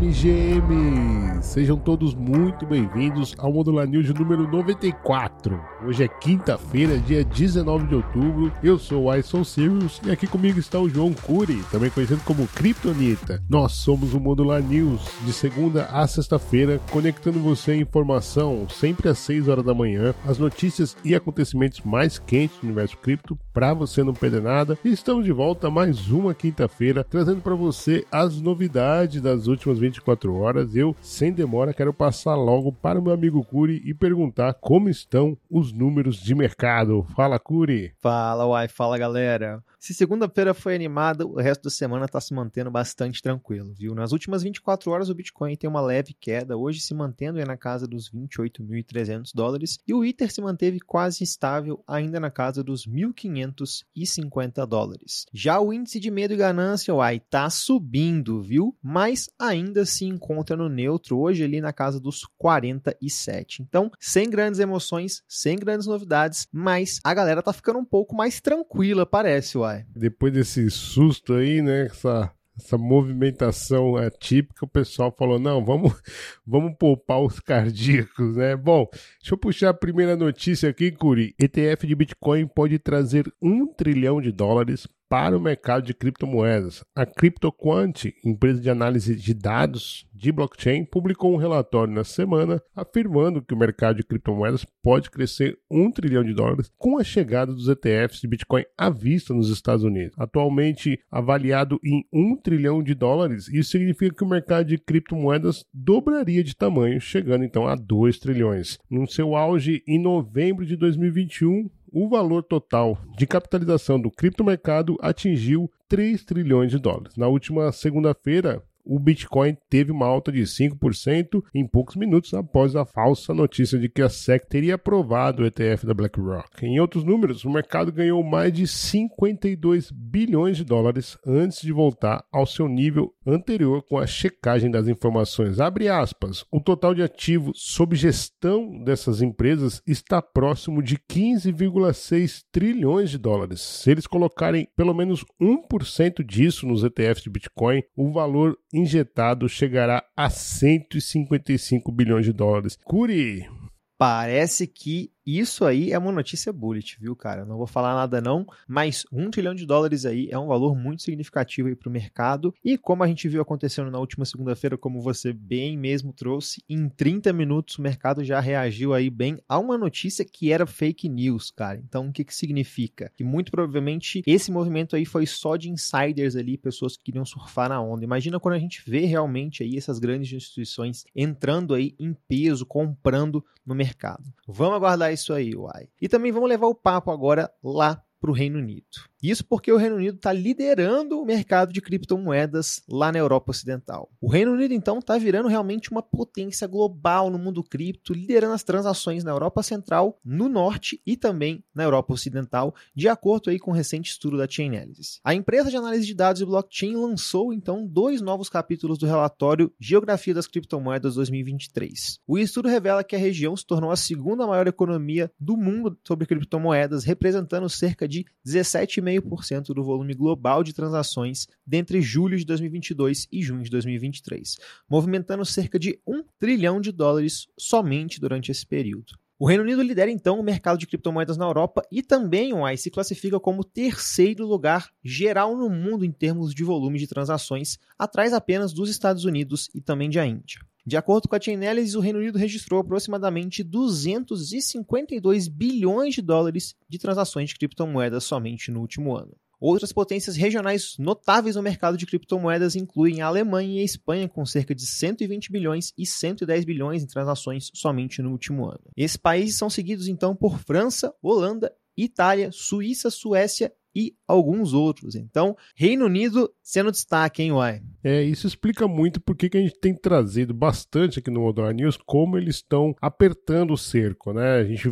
MGM! Sejam todos muito bem-vindos ao Modular News número 94. Hoje é quinta-feira, dia 19 de outubro. Eu sou o Ison Sirius e aqui comigo está o João Cury, também conhecido como Kryptonita. Nós somos o Modular News, de segunda a sexta-feira, conectando você em informação sempre às 6 horas da manhã, as notícias e acontecimentos mais quentes do universo cripto, para você não perder nada. E estamos de volta mais uma quinta-feira, trazendo para você as novidades das últimas 24 horas. Eu, sem demora, quero passar logo para o meu amigo Curi e perguntar como estão os números de mercado. Fala, Curi! Fala, Uai, fala galera! Se segunda-feira foi animada, o resto da semana está se mantendo bastante tranquilo, viu? Nas últimas 24 horas, o Bitcoin tem uma leve queda, hoje se mantendo na casa dos 28.300 dólares, e o Ether se manteve quase estável, ainda na casa dos 1.550 dólares. Já o índice de medo e ganância, uai, tá subindo, viu? Mas ainda se encontra no neutro, hoje ali na casa dos 47. Então, sem grandes emoções, sem grandes novidades, mas a galera tá ficando um pouco mais tranquila, parece, uai. Depois desse susto aí, né? Essa, essa movimentação atípica, o pessoal falou: não, vamos, vamos poupar os cardíacos, né? Bom, deixa eu puxar a primeira notícia aqui, Curi. ETF de Bitcoin pode trazer um trilhão de dólares para o mercado de criptomoedas. A CryptoQuant, empresa de análise de dados de blockchain, publicou um relatório na semana afirmando que o mercado de criptomoedas pode crescer um trilhão de dólares com a chegada dos ETFs de Bitcoin à vista nos Estados Unidos. Atualmente avaliado em um trilhão de dólares, isso significa que o mercado de criptomoedas dobraria de tamanho, chegando então a 2 trilhões. No seu auge em novembro de 2021, o valor total de capitalização do criptomercado atingiu 3 trilhões de dólares. Na última segunda-feira, o Bitcoin teve uma alta de 5% em poucos minutos após a falsa notícia de que a SEC teria aprovado o ETF da BlackRock. Em outros números, o mercado ganhou mais de 52 bilhões de dólares antes de voltar ao seu nível anterior com a checagem das informações. Abre aspas. O total de ativos sob gestão dessas empresas está próximo de 15,6 trilhões de dólares. Se eles colocarem pelo menos 1% disso nos ETFs de Bitcoin, o valor injetado chegará a 155 bilhões de dólares. Curi! Parece que isso aí é uma notícia bullet, viu, cara? Não vou falar nada não, mas um trilhão de dólares aí é um valor muito significativo aí para o mercado. E como a gente viu acontecendo na última segunda-feira, como você bem mesmo trouxe, em 30 minutos o mercado já reagiu aí bem a uma notícia que era fake news, cara. Então o que que significa? Que muito provavelmente esse movimento aí foi só de insiders ali, pessoas que queriam surfar na onda. Imagina quando a gente vê realmente aí essas grandes instituições entrando aí em peso, comprando no mercado. Vamos aguardar isso aí, uai. E também vamos levar o papo agora lá para o Reino Unido. Isso porque o Reino Unido está liderando o mercado de criptomoedas lá na Europa Ocidental. O Reino Unido, então, está virando realmente uma potência global no mundo cripto, liderando as transações na Europa Central, no Norte e também na Europa Ocidental, de acordo aí com o um recente estudo da Chainalysis. A empresa de análise de dados e blockchain lançou, então, dois novos capítulos do relatório Geografia das Criptomoedas 2023. O estudo revela que a região se tornou a segunda maior economia do mundo sobre criptomoedas, representando cerca de 17,5 0,5% do volume global de transações dentre julho de 2022 e junho de 2023, movimentando cerca de 1 trilhão de dólares somente durante esse período. O Reino Unido lidera então o mercado de criptomoedas na Europa e também o AI se classifica como terceiro lugar geral no mundo em termos de volume de transações, atrás apenas dos Estados Unidos e também da Índia. De acordo com a Chainalysis, o Reino Unido registrou aproximadamente 252 bilhões de dólares de transações de criptomoedas somente no último ano. Outras potências regionais notáveis no mercado de criptomoedas incluem a Alemanha e a Espanha, com cerca de 120 bilhões e 110 bilhões em transações somente no último ano. Esses países são seguidos então por França, Holanda, Itália, Suíça, Suécia e alguns outros. Então, Reino Unido sendo destaque, hein, Uai? É, isso explica muito porque que a gente tem trazido bastante aqui no Modular News como eles estão apertando o cerco, né? A gente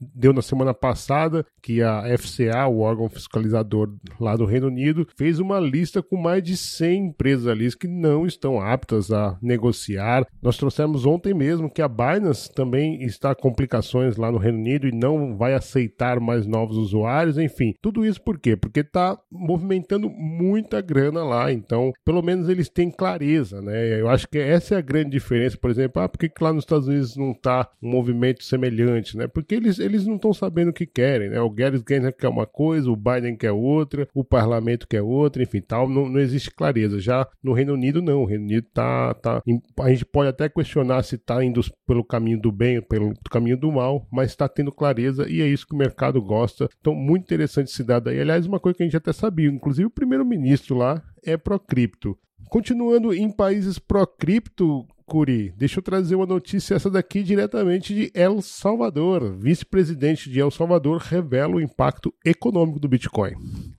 deu na semana passada que a FCA, o órgão fiscalizador lá do Reino Unido, fez uma lista com mais de 100 empresas ali que não estão aptas a negociar. Nós trouxemos ontem mesmo que a Binance também está com complicações lá no Reino Unido e não vai aceitar mais novos usuários, enfim. Tudo isso por quê? Porque está movimentando muita grana lá, então pelo menos eles têm clareza, né? Eu acho que essa é a grande diferença, por exemplo, ah, por que lá nos Estados Unidos não está um movimento semelhante, né? Porque eles, eles não estão sabendo o que querem, né? O Gary Gensler quer uma coisa, o Biden quer outra, o parlamento quer outra, enfim, tal, não, não existe clareza. Já no Reino Unido, não. O Reino Unido tá, tá. A gente pode até questionar se está indo pelo caminho do bem, pelo caminho do mal, mas está tendo clareza e é isso que o mercado gosta. Então, muito interessante esse dado aí. Aliás, uma coisa que a gente até sabia, inclusive o primeiro-ministro lá é pró-cripto. Continuando em países pró-cripto, Curi, deixa eu trazer uma notícia essa daqui diretamente de El Salvador. Vice-presidente de El Salvador revela o impacto econômico do Bitcoin.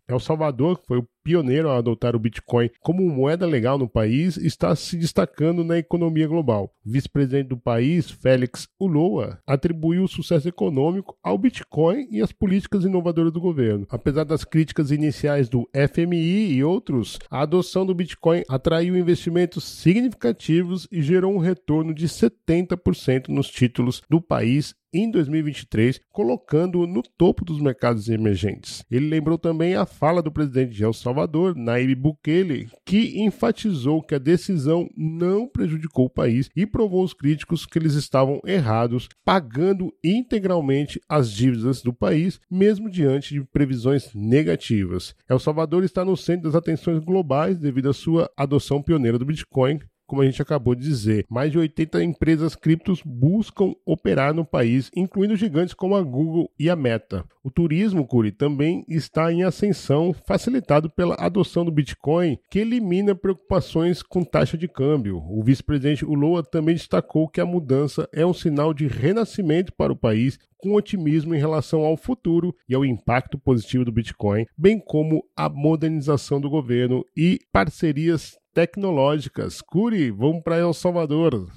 El Salvador, que foi o pioneiro a adotar o Bitcoin como moeda legal no país, está se destacando na economia global. O vice-presidente do país, Félix Uloa, atribuiu o sucesso econômico ao Bitcoin e às políticas inovadoras do governo. Apesar das críticas iniciais do FMI e outros, a adoção do Bitcoin atraiu investimentos significativos e gerou um retorno de 70% nos títulos do país em 2023, colocando-o no topo dos mercados emergentes. Ele lembrou também a fala do presidente de El Salvador, Nayib Bukele, que enfatizou que a decisão não prejudicou o país e provou aos críticos que eles estavam errados, pagando integralmente as dívidas do país, mesmo diante de previsões negativas. El Salvador está no centro das atenções globais devido à sua adoção pioneira do Bitcoin, como a gente acabou de dizer. Mais de 80 empresas criptos buscam operar no país, incluindo gigantes como a Google e a Meta. O turismo, Curi, também está em ascensão, facilitado pela adoção do Bitcoin, que elimina preocupações com taxa de câmbio. O vice-presidente Ulloa também destacou que a mudança é um sinal de renascimento para o país, com otimismo em relação ao futuro e ao impacto positivo do Bitcoin, bem como a modernização do governo e parcerias tecnológicas. Curi, vamos para El Salvador.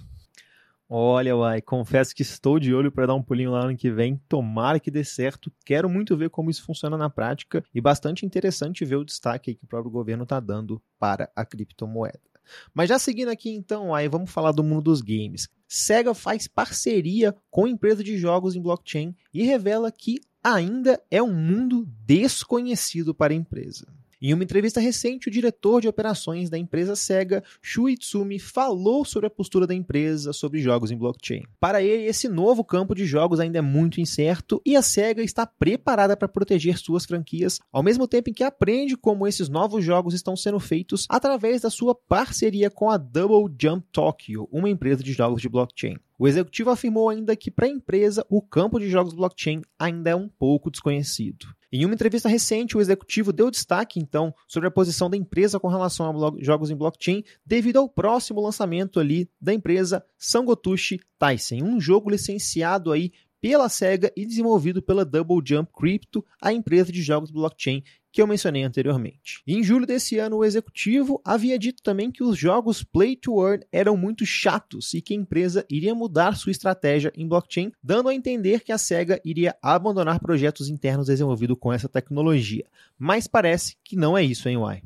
Olha, uai, confesso que estou de olho para dar um pulinho lá ano que vem. Tomara que dê certo. Quero muito ver como isso funciona na prática e bastante interessante ver o destaque que o próprio governo está dando para a criptomoeda. Mas já seguindo aqui então, aí vamos falar do mundo dos games. Sega faz parceria com empresa de jogos em blockchain e revela que ainda é um mundo desconhecido para a empresa. Em uma entrevista recente, o diretor de operações da empresa Sega, Shu Itsumi, falou sobre a postura da empresa sobre jogos em blockchain. Para ele, esse novo campo de jogos ainda é muito incerto e a Sega está preparada para proteger suas franquias, ao mesmo tempo em que aprende como esses novos jogos estão sendo feitos através da sua parceria com a Double Jump Tokyo, uma empresa de jogos de blockchain. O executivo afirmou ainda que para a empresa o campo de jogos blockchain ainda é um pouco desconhecido. Em uma entrevista recente, o executivo deu destaque, então, sobre a posição da empresa com relação a jogos em blockchain, devido ao próximo lançamento ali da empresa Sangotushi Tyson, um jogo licenciado aí pela SEGA e desenvolvido pela Double Jump Crypto, a empresa de jogos blockchain que eu mencionei anteriormente. em julho desse ano, o executivo havia dito também que os jogos Play to Earn eram muito chatos e que a empresa iria mudar sua estratégia em blockchain, dando a entender que a SEGA iria abandonar projetos internos desenvolvidos com essa tecnologia. Mas parece que não é isso, hein, Uai?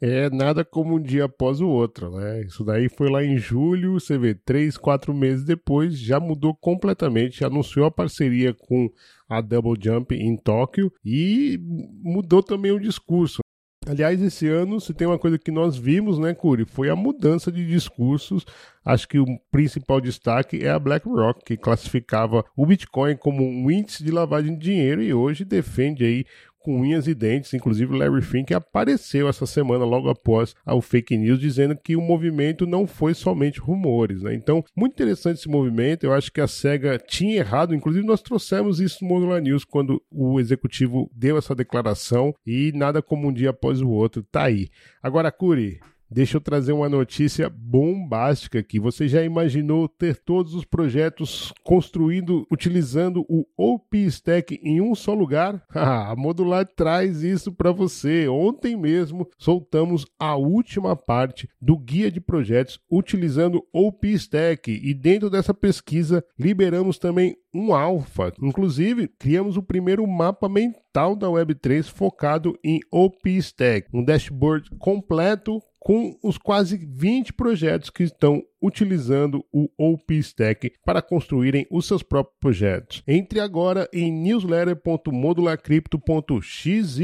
É nada como um dia após o outro, né? Isso daí foi lá em julho, você vê, três, quatro meses depois, já mudou completamente, anunciou a parceria com a Double Jump em Tóquio e mudou também o discurso. Aliás, esse ano, se tem uma coisa que nós vimos, né, Curi, foi a mudança de discursos. Acho que o principal destaque é a BlackRock, que classificava o Bitcoin como um índice de lavagem de dinheiro e hoje defende aí com unhas e dentes. Inclusive, Larry Fink apareceu essa semana, logo após o fake news, dizendo que o movimento não foi somente rumores. Né? Então, muito interessante esse movimento. Eu acho que a SEGA tinha errado. Inclusive, nós trouxemos isso no Modular News quando o executivo deu essa declaração e nada como um dia após o outro. Tá aí. Agora, Curi, Deixa eu trazer uma notícia bombástica aqui. Você já imaginou ter todos os projetos construindo utilizando o OpenStack em um só lugar? a Modular traz isso para você. Ontem mesmo soltamos a última parte do guia de projetos utilizando OpenStack e dentro dessa pesquisa liberamos também um alfa. Inclusive, criamos o primeiro mapa mental da Web3 focado em OpenStack, um dashboard completo com os quase 20 projetos que estão utilizando o OpenStack para construírem os seus próprios projetos. Entre agora em newsletter.modularcrypto.xyz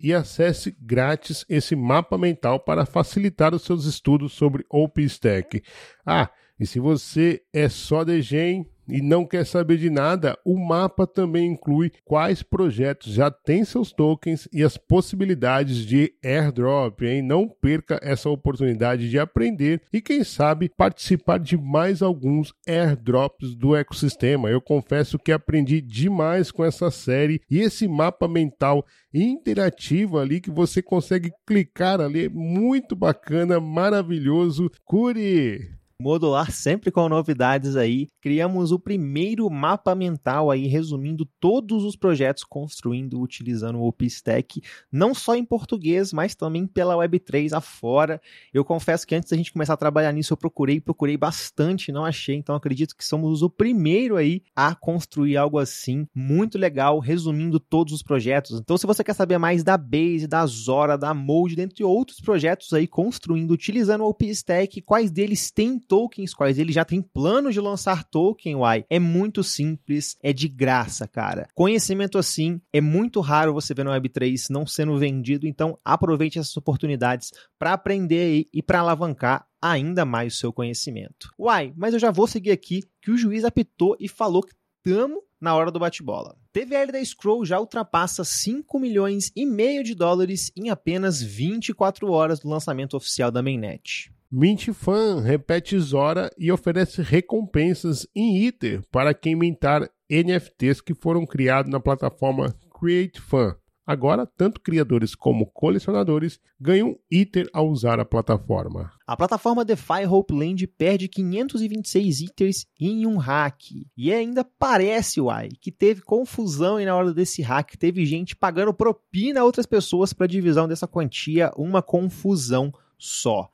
e acesse grátis esse mapa mental para facilitar os seus estudos sobre OpenStack. Ah, e se você é só degen e não quer saber de nada, o mapa também inclui quais projetos já têm seus tokens e as possibilidades de airdrop, hein? Não perca essa oportunidade de aprender e quem sabe participar de mais alguns airdrops do ecossistema. Eu confesso que aprendi demais com essa série e esse mapa mental interativo ali que você consegue clicar ali, é muito bacana, maravilhoso. Curi! Modular sempre com novidades aí. Criamos o primeiro mapa mental aí, resumindo todos os projetos construindo utilizando o OpenStack, não só em português, mas também pela Web3 afora. Eu confesso que antes da gente começar a trabalhar nisso, eu procurei, procurei bastante, não achei, então acredito que somos o primeiro aí a construir algo assim, muito legal, resumindo todos os projetos. Então, se você quer saber mais da Base, da Zora, da Mode, dentre outros projetos aí construindo utilizando o OpenStack, quais deles têm tokens, quais ele já tem planos de lançar token, uai. É muito simples, é de graça, cara. Conhecimento assim é muito raro você ver no Web3 não sendo vendido, então aproveite essas oportunidades para aprender e para alavancar ainda mais o seu conhecimento. Uai, mas eu já vou seguir aqui que o juiz apitou e falou que tamo na hora do bate-bola. TVL da Scroll já ultrapassa 5 milhões e meio de dólares em apenas 24 horas do lançamento oficial da mainnet. Mintfan repete Zora e oferece recompensas em Ether para quem mintar NFTs que foram criados na plataforma CreateFan. Agora, tanto criadores como colecionadores ganham Ether ao usar a plataforma. A plataforma DeFi Hopeland perde 526 Ethers em um hack. E ainda parece, uai, que teve confusão e na hora desse hack teve gente pagando propina a outras pessoas para divisão dessa quantia, uma confusão só.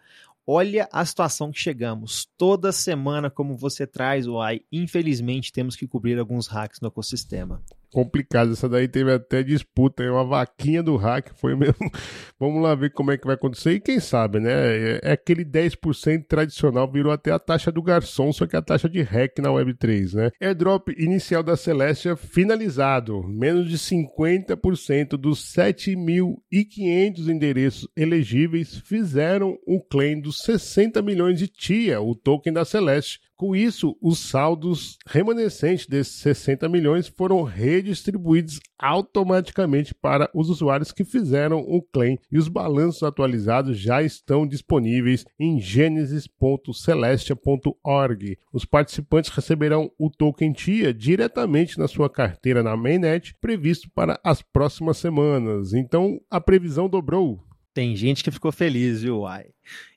Olha a situação que chegamos. Toda semana, como você traz, Uai, infelizmente temos que cobrir alguns hacks no ecossistema complicado. Essa daí teve até disputa, é uma vaquinha do hack, foi mesmo. Vamos lá ver como é que vai acontecer. E quem sabe, né? É, é aquele 10% tradicional, virou até a taxa do garçom, só que a taxa de hack na Web3, né? Airdrop inicial da Celestia finalizado. Menos de 50% dos 7.500 endereços elegíveis fizeram o claim dos 60 milhões de TIA, o token da Celeste com isso, os saldos remanescentes desses 60 milhões foram redistribuídos automaticamente para os usuários que fizeram o claim e os balanços atualizados já estão disponíveis em genesis.celestia.org. Os participantes receberão o token TIA diretamente na sua carteira na mainnet, previsto para as próximas semanas. Então, a previsão dobrou. Tem gente que ficou feliz, viu, Uai?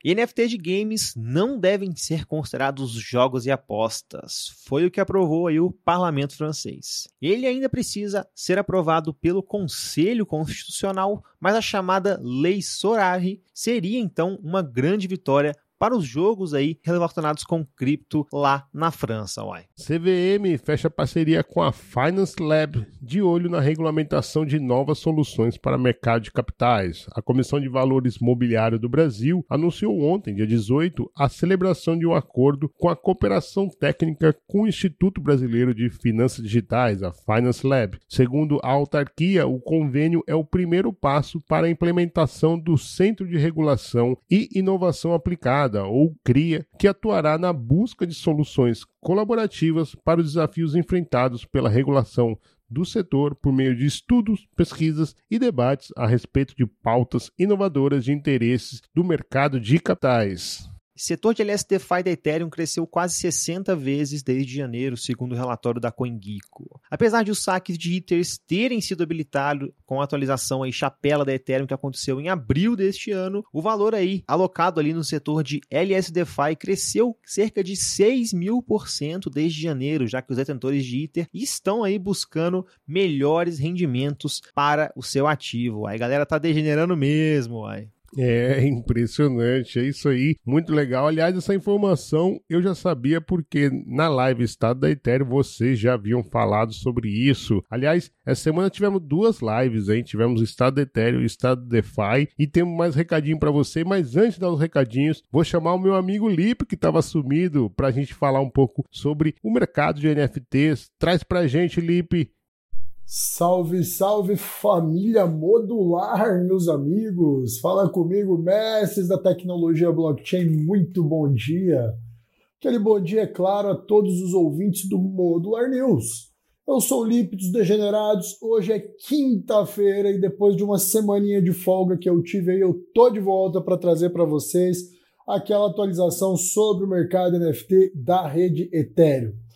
NFT de games não devem ser considerados jogos e apostas. Foi o que aprovou aí o parlamento francês. Ele ainda precisa ser aprovado pelo Conselho Constitucional, mas a chamada Lei Sorari seria então uma grande vitória para os jogos aí relacionados com cripto lá na França, uai. CVM fecha parceria com a Finance Lab, de olho na regulamentação de novas soluções para mercado de capitais. A Comissão de Valores Mobiliário do Brasil anunciou ontem, dia 18, a celebração de um acordo com a cooperação técnica com o Instituto Brasileiro de Finanças Digitais, a Finance Lab. Segundo a autarquia, o convênio é o primeiro passo para a implementação do Centro de Regulação e Inovação Aplicada ou CRIA, que atuará na busca de soluções colaborativas para os desafios enfrentados pela regulação do setor por meio de estudos, pesquisas e debates a respeito de pautas inovadoras de interesses do mercado de capitais. Setor de LSDFI da Ethereum cresceu quase 60 vezes desde janeiro, segundo o relatório da CoinGecko. Apesar de os saques de Ethers terem sido habilitados com a atualização aí chapela da Ethereum que aconteceu em abril deste ano, o valor aí alocado ali no setor de LSDFI cresceu cerca de 6 mil por cento desde janeiro, já que os detentores de Ether estão aí buscando melhores rendimentos para o seu ativo. Aí galera tá degenerando mesmo, aí. É impressionante, é isso aí, muito legal. Aliás, essa informação eu já sabia porque na live Estado da Ethereum vocês já haviam falado sobre isso. Aliás, essa semana tivemos duas lives, hein? Tivemos o Estado da Ethereum o Estado do DeFi e temos mais recadinho para você, mas antes de dar os recadinhos, vou chamar o meu amigo Lipe que estava sumido para a gente falar um pouco sobre o mercado de NFTs. Traz pra gente, Lipe. Salve, salve família modular, meus amigos! Fala comigo, mestres da tecnologia blockchain, muito bom dia! Aquele bom dia, é claro, a todos os ouvintes do Modular News. Eu sou o Lipe dos Degenerados, hoje é quinta-feira e depois de uma semaninha de folga que eu tive aí, eu tô de volta para trazer para vocês aquela atualização sobre o mercado NFT da rede Ethereum.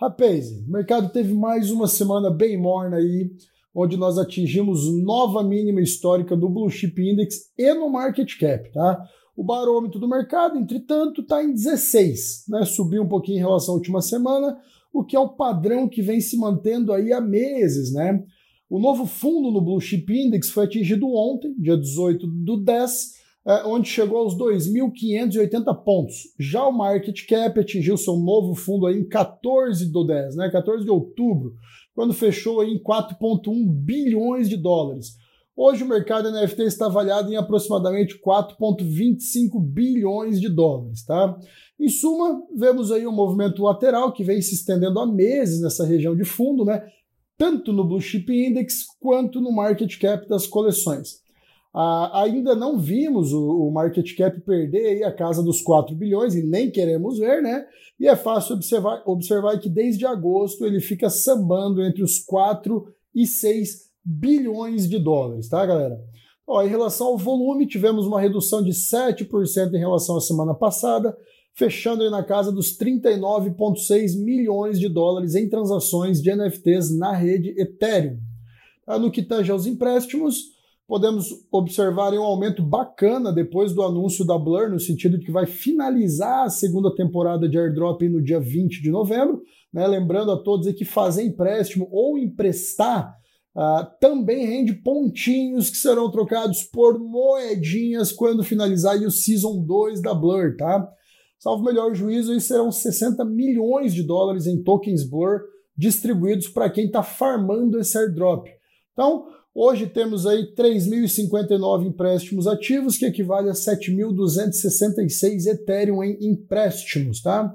Rapaz, o mercado teve mais uma semana bem morna aí, onde nós atingimos nova mínima histórica do Blue Chip Index e no market cap, tá? O barômetro do mercado, entretanto, está em 16, né? Subiu um pouquinho em relação à última semana, o que é o padrão que vem se mantendo aí há meses, né? O novo fundo no Blue Chip Index foi atingido ontem, dia 18 do 10, é, onde chegou aos 2.580 pontos. Já o market cap atingiu seu novo fundo aí em 14 do 10, né, 14 de outubro, quando fechou aí em 4,1 bilhões de dólares. Hoje o mercado NFT está avaliado em aproximadamente 4,25 bilhões de dólares, tá? Em suma, vemos aí um movimento lateral que vem se estendendo há meses nessa região de fundo, né? Tanto no Blue Chip Index quanto no market cap das coleções. Ah, ainda não vimos o, o, market cap perder a casa dos 4 bilhões e nem queremos ver, né? E é fácil observar, observar que desde agosto ele fica sambando entre os 4 e 6 bilhões de dólares, tá, galera? Ó, em relação ao volume, tivemos uma redução de 7% em relação à semana passada, fechando na casa dos 39,6 milhões de dólares em transações de NFTs na rede Ethereum. Ah, no que tange aos empréstimos, podemos observar um aumento bacana depois do anúncio da Blur, no sentido de que vai finalizar a segunda temporada de airdrop no dia 20 de novembro. Né? Lembrando a todos que fazer empréstimo ou emprestar uh, também rende pontinhos que serão trocados por moedinhas quando finalizar o Season 2 da Blur, tá? Salvo melhor juízo, aí serão 60 milhões de dólares em tokens Blur distribuídos para quem está farmando esse airdrop. Então, Hoje temos aí 3.059 empréstimos ativos, que equivale a 7.266 Ethereum em empréstimos, tá?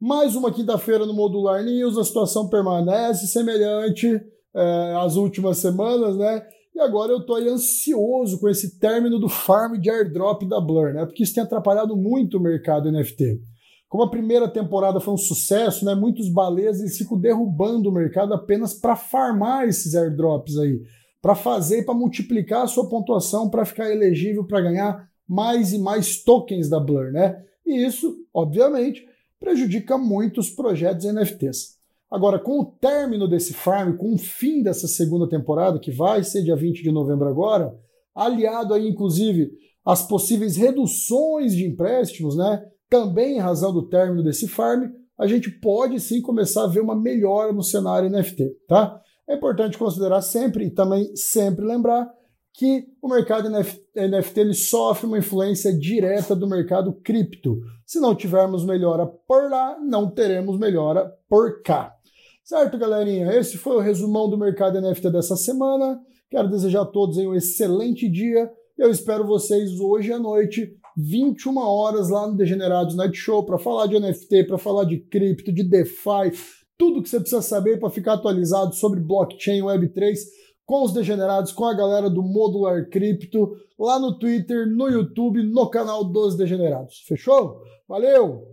Mais uma quinta-feira no Modular News, a situação permanece semelhante é, às últimas semanas, né? E agora eu estou ansioso com esse término do farm de airdrop da Blur, né? Porque isso tem atrapalhado muito o mercado NFT. Como a primeira temporada foi um sucesso, né? Muitos balês eles ficam derrubando o mercado apenas para farmar esses airdrops aí para fazer, para multiplicar a sua pontuação para ficar elegível para ganhar mais e mais tokens da Blur, né? E isso, obviamente, prejudica muito os projetos NFTs. Agora, com o término desse farm, com o fim dessa segunda temporada, que vai ser dia 20 de novembro agora, aliado aí, inclusive, às possíveis reduções de empréstimos, né? Também em razão do término desse farm, a gente pode sim começar a ver uma melhora no cenário NFT, tá? É importante considerar sempre e também sempre lembrar que o mercado NFT ele sofre uma influência direta do mercado cripto. Se não tivermos melhora por lá, não teremos melhora por cá. Certo, galerinha? Esse foi o resumão do mercado NFT dessa semana. Quero desejar a todos um excelente dia. Eu espero vocês hoje à noite, 21 horas lá no Degenerados Night Show, para falar de NFT, para falar de cripto, de DeFi, tudo que você precisa saber para ficar atualizado sobre blockchain Web3 com os degenerados, com a galera do Modular Cripto, lá no Twitter, no YouTube, no canal dos Degenerados. Fechou? Valeu!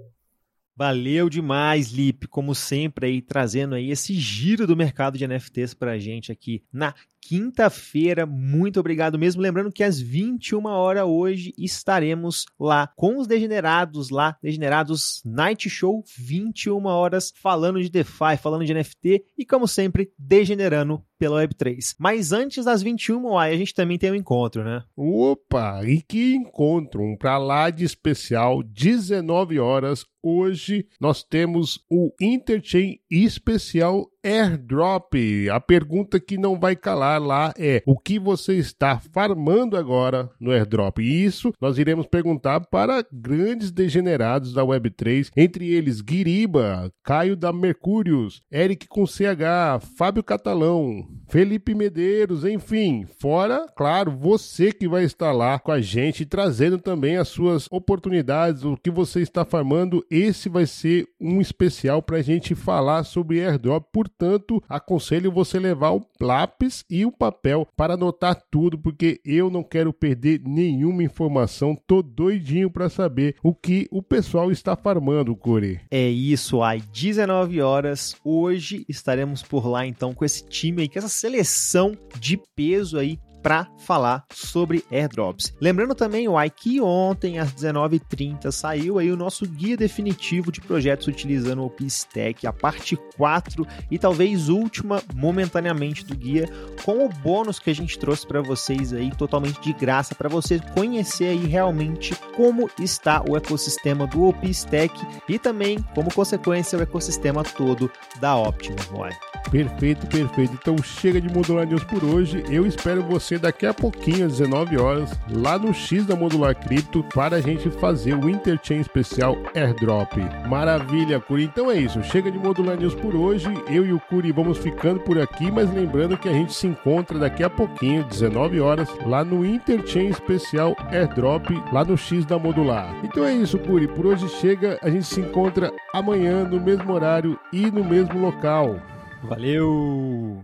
Valeu demais, Lip, como sempre aí trazendo aí esse giro do mercado de NFTs para a gente aqui na quinta-feira. Muito obrigado mesmo. Lembrando que às 21 horas hoje estaremos lá com os Degenerados, lá, Degenerados Night Show, 21 horas, falando de DeFi, falando de NFT e, como sempre, degenerando pela Web3. Mas antes das 21 horas, a gente também tem um encontro, né? Opa, e que encontro! Um pra lá de especial, 19 horas. Hoje nós temos o Interchain especial airdrop. A pergunta que não vai calar lá é: o que você está farmando agora no airdrop? E isso nós iremos perguntar para grandes degenerados da Web3, entre eles Guiriba, Caio da Mercúrios, Eric com CH, Fábio Catalão, Felipe Medeiros, enfim, fora, claro, você que vai estar lá com a gente trazendo também as suas oportunidades, o que você está farmando. Esse vai ser um especial para a gente falar sobre airdrop. Portanto, aconselho você levar o lápis e o papel para anotar tudo, porque eu não quero perder nenhuma informação. Tô doidinho para saber o que o pessoal está farmando, Core. É isso, às 19 horas. Hoje estaremos por lá então com esse time aí, com essa seleção de peso aí para falar sobre airdrops. Lembrando também, o que ontem às 19h30 saiu aí o nosso guia definitivo de projetos utilizando o OpenStack, a parte 4 e talvez última momentaneamente do guia, com o bônus que a gente trouxe para vocês aí totalmente de graça para você conhecer aí realmente como está o ecossistema do OpenStack e também como consequência o ecossistema todo da Optimus One. Perfeito, perfeito. Então chega de Modular News por hoje. Eu espero você daqui a pouquinho, às 19 horas, lá no X da Modular Cripto, para a gente fazer o Interchain especial Airdrop. Maravilha, Curi. Então é isso. Chega de Modular News por hoje. Eu e o Curi vamos ficando por aqui, mas lembrando que a gente se encontra daqui a pouquinho, 19 horas, lá no Interchain especial Airdrop, lá no X da Modular. Então é isso, Curi. Por hoje chega. A gente se encontra amanhã no mesmo horário e no mesmo local. Valeu!